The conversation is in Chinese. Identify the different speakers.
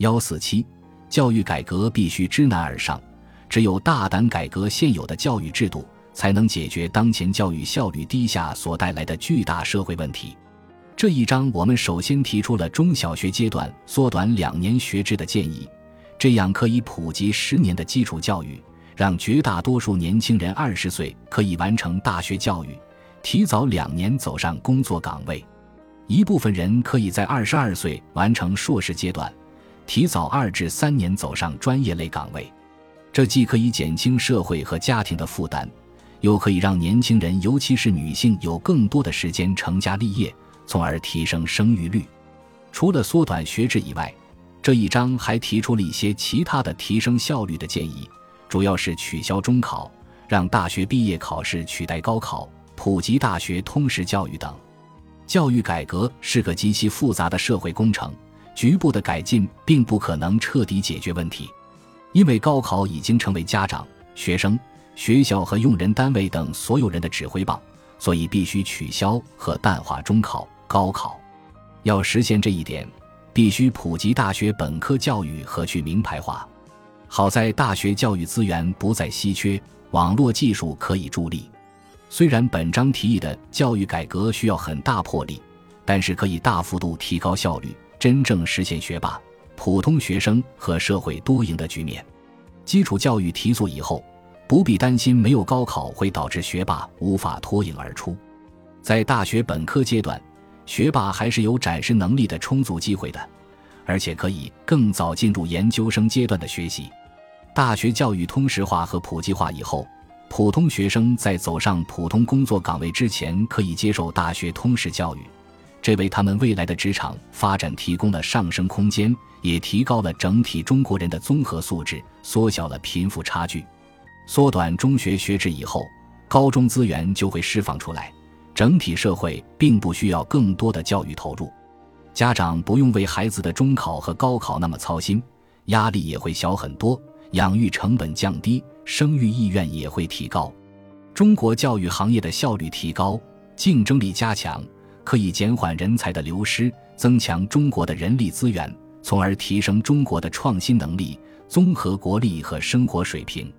Speaker 1: 幺四七，教育改革必须知难而上，只有大胆改革现有的教育制度，才能解决当前教育效率低下所带来的巨大社会问题。这一章我们首先提出了中小学阶段缩短两年学制的建议，这样可以普及十年的基础教育，让绝大多数年轻人二十岁可以完成大学教育，提早两年走上工作岗位。一部分人可以在二十二岁完成硕士阶段，提早二至三年走上专业类岗位，这既可以减轻社会和家庭的负担，又可以让年轻人，尤其是女性有更多的时间成家立业，从而提升生育率。除了缩短学制以外，这一章还提出了一些其他的提升效率的建议，主要是取消中考，让大学毕业考试取代高考，普及大学通识教育等。教育改革是个极其复杂的社会工程，局部的改进并不可能彻底解决问题。因为高考已经成为家长、学生、学校和用人单位等所有人的指挥棒，所以必须取消和淡化中考、高考。要实现这一点，必须普及大学本科教育和去名牌化。好在大学教育资源不再稀缺，网络技术可以助力。虽然本章提议的教育改革需要很大魄力，但是可以大幅度提高效率，真正实现学霸、普通学生和社会多赢的局面。基础教育提速以后，不必担心没有高考会导致学霸无法脱颖而出。在大学本科阶段，学霸还是有展示能力的充足机会的，而且可以更早进入研究生阶段的学习。大学教育通识化和普及化以后。普通学生在走上普通工作岗位之前，可以接受大学通识教育，这为他们未来的职场发展提供了上升空间，也提高了整体中国人的综合素质，缩小了贫富差距。缩短中学学制以后，高中资源就会释放出来，整体社会并不需要更多的教育投入，家长不用为孩子的中考和高考那么操心，压力也会小很多，养育成本降低。生育意愿也会提高，中国教育行业的效率提高，竞争力加强，可以减缓人才的流失，增强中国的人力资源，从而提升中国的创新能力、综合国力和生活水平。